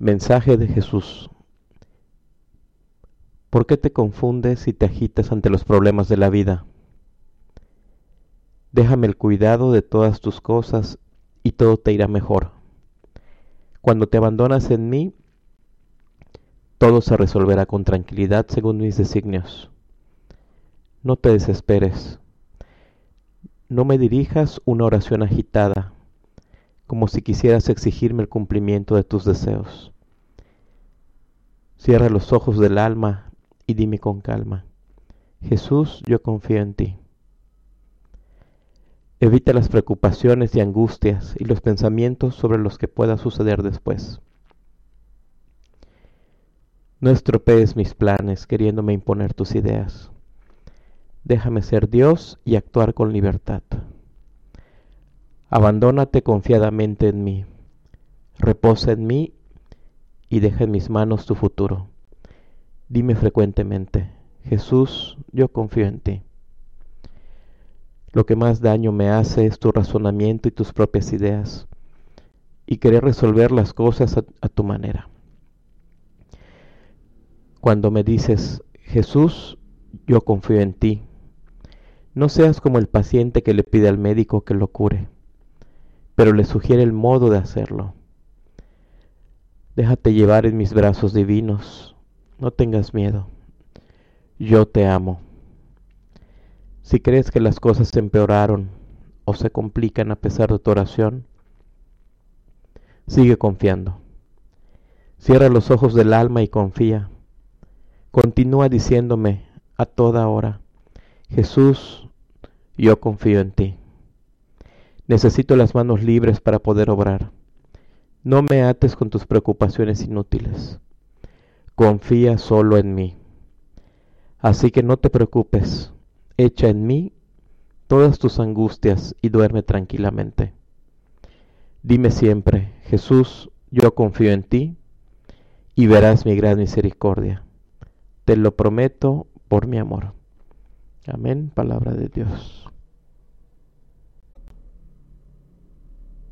Mensaje de Jesús. ¿Por qué te confundes y te agitas ante los problemas de la vida? Déjame el cuidado de todas tus cosas y todo te irá mejor. Cuando te abandonas en mí, todo se resolverá con tranquilidad según mis designios. No te desesperes. No me dirijas una oración agitada, como si quisieras exigirme el cumplimiento de tus deseos. Cierra los ojos del alma y dime con calma, Jesús, yo confío en ti. Evita las preocupaciones y angustias y los pensamientos sobre los que pueda suceder después. No estropees mis planes queriéndome imponer tus ideas. Déjame ser Dios y actuar con libertad. Abandónate confiadamente en mí. Reposa en mí y deja en mis manos tu futuro. Dime frecuentemente, Jesús, yo confío en ti. Lo que más daño me hace es tu razonamiento y tus propias ideas, y querer resolver las cosas a, a tu manera. Cuando me dices, Jesús, yo confío en ti, no seas como el paciente que le pide al médico que lo cure, pero le sugiere el modo de hacerlo. Déjate llevar en mis brazos divinos, no tengas miedo, yo te amo. Si crees que las cosas se empeoraron o se complican a pesar de tu oración, sigue confiando. Cierra los ojos del alma y confía. Continúa diciéndome a toda hora, Jesús, yo confío en ti. Necesito las manos libres para poder obrar. No me ates con tus preocupaciones inútiles. Confía solo en mí. Así que no te preocupes, echa en mí todas tus angustias y duerme tranquilamente. Dime siempre, Jesús, yo confío en ti y verás mi gran misericordia. Te lo prometo por mi amor. Amén, palabra de Dios.